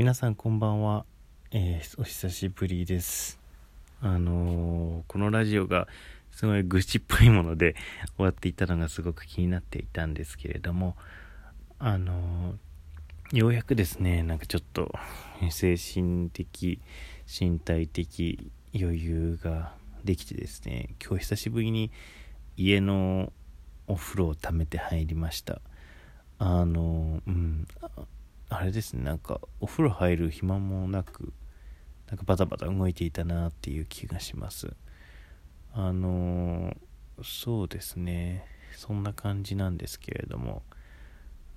皆さんこんばんは、えー、お久しぶりです。あのー、このラジオがすごい愚痴っぽいもので 終わっていたのがすごく気になっていたんですけれどもあのー、ようやくですねなんかちょっと精神的身体的余裕ができてですね今日久しぶりに家のお風呂を溜めて入りました。あのうん。あれですねなんかお風呂入る暇もなくなんかバタバタ動いていたなっていう気がします。あのそうですね。そんな感じなんですけれども。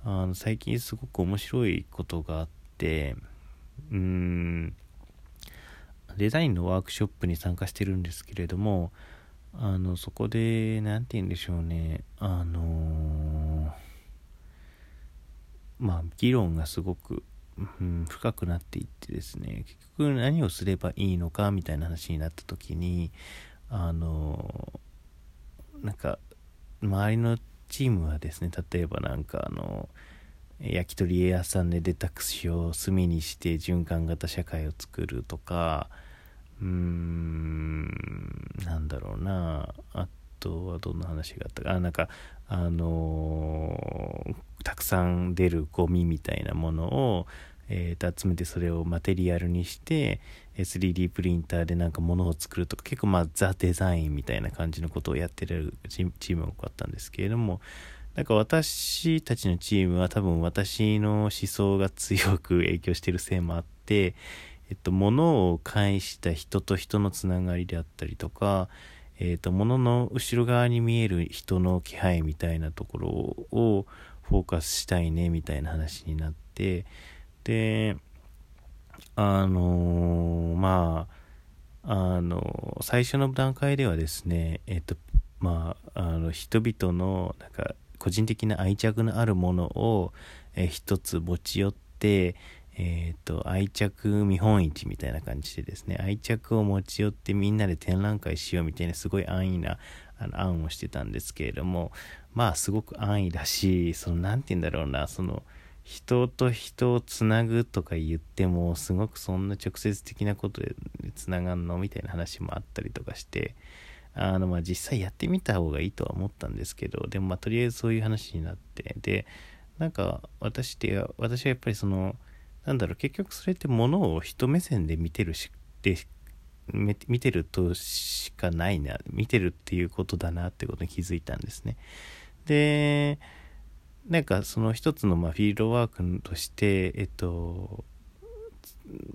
あの最近すごく面白いことがあってうーんデザインのワークショップに参加してるんですけれどもあのそこで何て言うんでしょうね。あのーまあ、議論がすごく、うん、深くなっていってですね結局何をすればいいのかみたいな話になった時にあのなんか周りのチームはですね例えばなんかあの焼き鳥屋さんで出た串を炭にして循環型社会を作るとかうーんなんだろうな。あとはどんな話があったか。あなんかあのーたくさん出るゴミみたいなものを、えー、集めてそれをマテリアルにして 3D プリンターでなんか物を作るとか結構まあザ・デザインみたいな感じのことをやってるチームが多かったんですけれどもなんか私たちのチームは多分私の思想が強く影響してるせいもあって、えっと、物を介した人と人のつながりであったりとか、えっと、物の後ろ側に見える人の気配みたいなところをフォーカスしたいねみたいな話になってであのー、まああの最初の段階ではですねえっとまああの人々のなんか個人的な愛着のあるものを、え一つ持ち寄ってえーと、愛着見本市みたいな感じでですね愛着を持ち寄ってみんなで展覧会しようみたいなすごい安易なあの案をしてたんですけれどもまあすごく安易だしその何て言うんだろうなその人と人をつなぐとか言ってもすごくそんな直接的なことでつながんのみたいな話もあったりとかしてあのまあ実際やってみた方がいいとは思ったんですけどでもまあとりあえずそういう話になってでなんか私って私はやっぱりそのなんだろう結局それってものを人目線で見てるしで見てるとしかないな見てるっていうことだなってことに気づいたんですね。でなんかその一つのまフィールドワークとしてえっと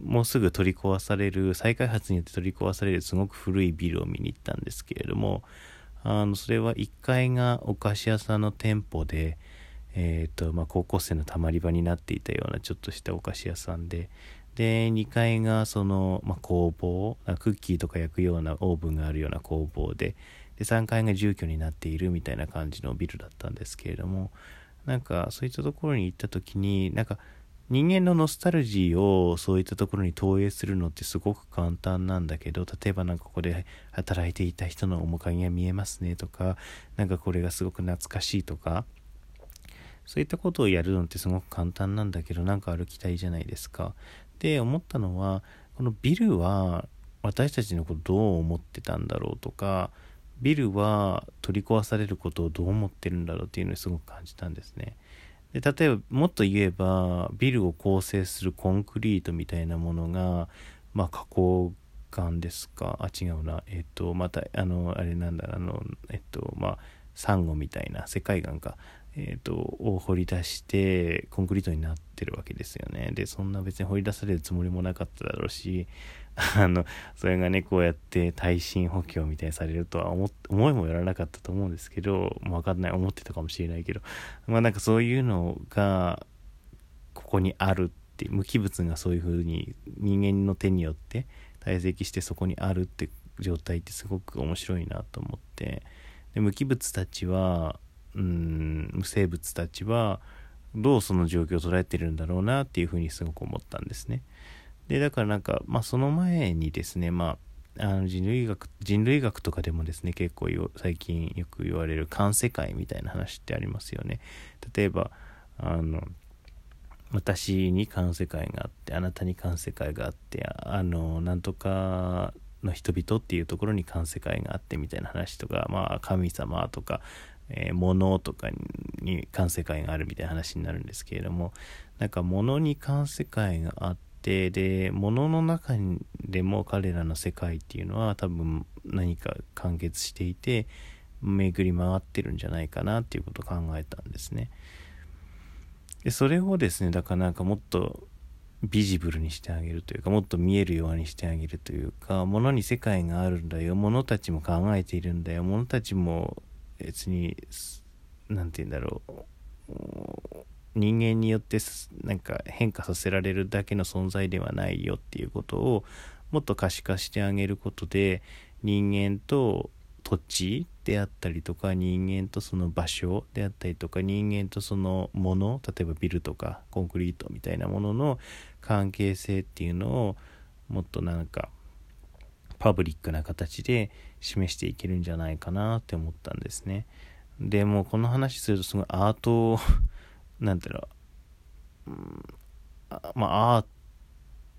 もうすぐ取り壊される再開発によって取り壊されるすごく古いビルを見に行ったんですけれどもあのそれは1階がお菓子屋さんの店舗で、えーとまあ、高校生のたまり場になっていたようなちょっとしたお菓子屋さんでで2階がその、まあ、工房クッキーとか焼くようなオーブンがあるような工房でで3階が住居になっているみたいな感じのビルだったんですけれどもなんかそういったところに行った時になんか人間のノスタルジーをそういったところに投影するのってすごく簡単なんだけど例えばなんかここで働いていた人の面影が見えますねとかなんかこれがすごく懐かしいとかそういったことをやるのってすごく簡単なんだけどなんか歩きたいじゃないですか。で思ったのはこのビルは私たちのことどう思ってたんだろうとかビルは取り壊されることをどう思ってるんだろうっていうのをすごく感じたんですね。で例えばもっと言えばビルを構成するコンクリートみたいなものがまあ加工管ですか？あ違うなえっ、とまたあのあれなんだあのえっ、とまあサンゴみたいな世界観かえーと、を掘り出してコンクリートになってるわけですよね。でそんな別に掘り出されるつもりもなかっただろうし あのそれがねこうやって耐震補強みたいにされるとは思思いもよらなかったと思うんですけど分かんない。思ってたかもしれないけど。まあなんかそういうのがここにあるって無機物がそういうふうに人間の手によって堆積してそこにあるって状態ってすごく面白いなと思って。で無機物たちはうん無生物たちはどうその状況を捉えてるんだろうなっていうふうにすごく思ったんですね。でだからなんか、まあ、その前にですね、まあ、あの人類学人類学とかでもですね結構最近よく言われる環世界みたいな話ってありますよね。例えばあの私に環世界があってあなたに環世界があってあのなんとかの人々っていうところに環世界があってみたいな話とかまあ神様とか、えー、物とかに環世界があるみたいな話になるんですけれどもなんか物に環世界があってで物の中でも彼らの世界っていうのは多分何か完結していて巡り回ってるんじゃないかなっていうことを考えたんですね。でそれをですねだからなんかもっとビジブルにしてあげるというかもっと見えるようにしてあげるというか物に世界があるんだよ物たちも考えているんだよ物たちも別に何て言うんだろう人間によってなんか変化させられるだけの存在ではないよっていうことをもっと可視化してあげることで人間と土地であったりとか人間とその場所であったりとか人間とそのもの例えばビルとかコンクリートみたいなものの関係性っていうのをもっとなんかパブリックな形で示していけるんじゃないかなって思ったんですね。でもこの話するとすごいアート なんていうの、うん、あまあアー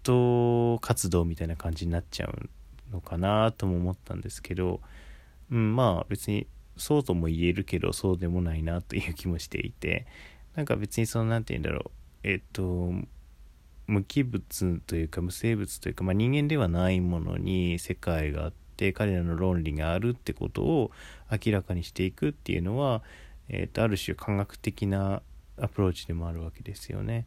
ト活動みたいな感じになっちゃうのかなとも思ったんですけど、うん、まあ別にそうとも言えるけどそうでもないなという気もしていてなんか別にその何て言うんだろうえっと無機物というか無生物というか、まあ、人間ではないものに世界があって彼らの論理があるってことを明らかにしていくっていうのは、えっとある種科学的なアプローチでもあるわけですよね。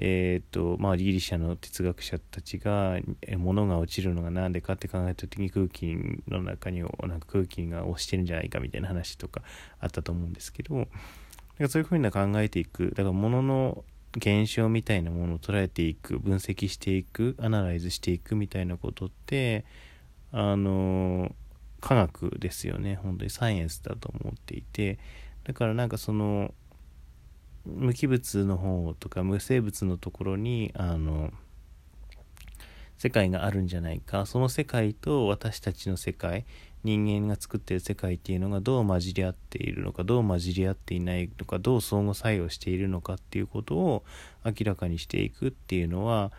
えーとまあ、ギリシャの哲学者たちが物が落ちるのが何でかって考えた時に空気の中になんか空気が押してるんじゃないかみたいな話とかあったと思うんですけどだかそういうふうに考えていくだから物の現象みたいなものを捉えていく分析していくアナライズしていくみたいなことってあの科学ですよね。本当にサイエンスだと思っていて。だからなんかその無機物の方とか無生物のところにあの世界があるんじゃないか。その世界と私たちの世界人間が作ってる世界っていうのがどう混じり合っているのかどう混じり合っていないのかどう相互作用しているのかっていうことを明らかにしていくっていうのは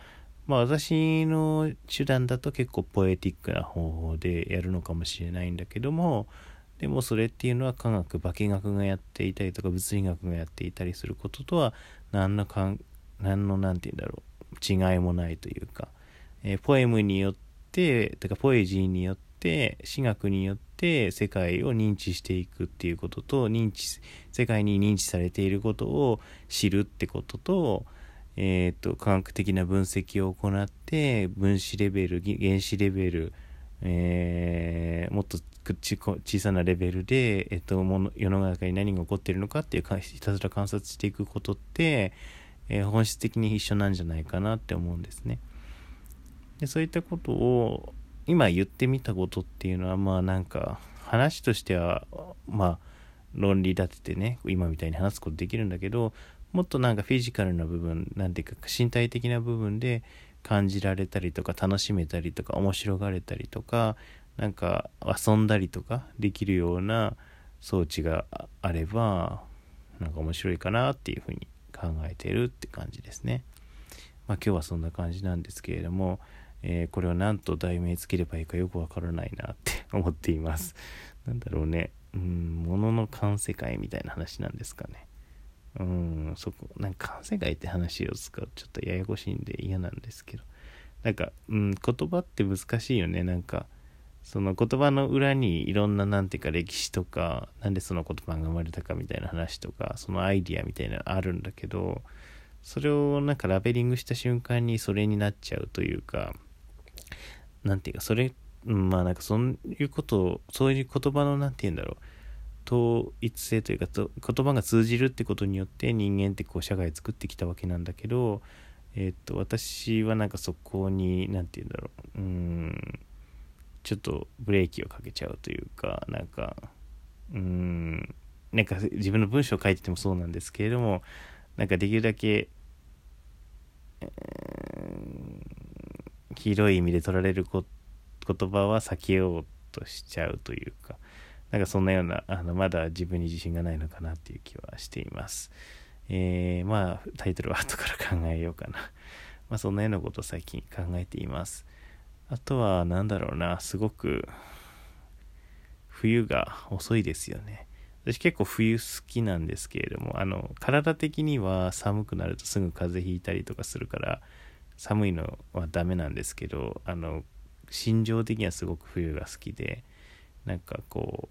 まあ私の手段だと結構ポエティックな方法でやるのかもしれないんだけどもでもそれっていうのは科学化学がやっていたりとか物理学がやっていたりすることとは何のか何の何て言うんだろう違いもないというか、えー、ポエムによってとかポエジーによって私学によって世界を認知していくっていうことと認知世界に認知されていることを知るってことと,、えーと、と科学的な分析を行って分子レベル原子レベル、えー、もっと小さなレベルで、えっと、もの世の中に何が起こっているのかっていうかひたすら観察していくことって、えー、本質的に一緒なんじゃないかなって思うんですね。でそういったことを今言ってみたことっていうのはまあなんか話としてはまあ論理立ててね今みたいに話すことできるんだけどもっとなんかフィジカルな部分なんていうか身体的な部分で感じられたりとか楽しめたりとか面白がれたりとかなんか遊んだりとかできるような装置があればなんか面白いかなっていうふうに考えてるって感じですね。まあ今日はそんな感じなんですけれども、えー、これを何と題名つければいいかよくわからないなって思っています。なんだろうね、うん、ものの環世界みたいな話なんですかね。うん、そこ、なんか環世界って話を使うちょっとややこしいんで嫌なんですけど。なんか、うん、言葉って難しいよね。なんか、その言葉の裏にいろんななんていうか歴史とかなんでその言葉が生まれたかみたいな話とかそのアイディアみたいなのあるんだけどそれをなんかラベリングした瞬間にそれになっちゃうというかなんていうかそれまあなんかそういうことをそういう言葉のなんて言うんだろう統一性というかと言葉が通じるってことによって人間ってこう社会作ってきたわけなんだけどえっ、と私はなんかそこに何て言うんだろううんちょっとブレーキをかけちゃうというかなんかうんなんか自分の文章を書いててもそうなんですけれどもなんかできるだけ、えー、広い意味で取られる言葉は避けようとしちゃうというかなんかそんなようなあのまだ自分に自信がないのかなっていう気はしています。えー、まあタイトルは後から考えようかな。まあ、そんなようなことを最近考えていますあとは何だろうなすごく冬が遅いですよね私結構冬好きなんですけれどもあの体的には寒くなるとすぐ風邪ひいたりとかするから寒いのはダメなんですけどあの心情的にはすごく冬が好きでなんかこ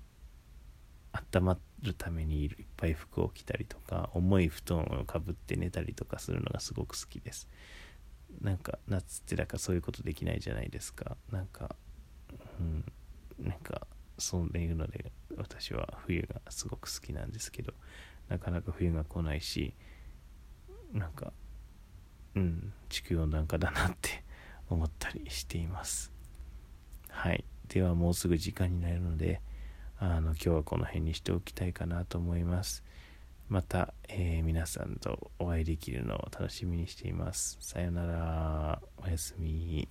う温まるためにいっぱい服を着たりとか重い布団をかぶって寝たりとかするのがすごく好きです。なんか夏ってだからそういうことできないじゃないですか。なんかうんなんかそういうので私は冬がすごく好きなんですけどなかなか冬が来ないしなんかうん。地球温暖化だなって思ったりしています。はい。ではもうすぐ時間になるのであの今日はこの辺にしておきたいかなと思います。また、えー、皆さんとお会いできるのを楽しみにしています。さよなら。おやすみ。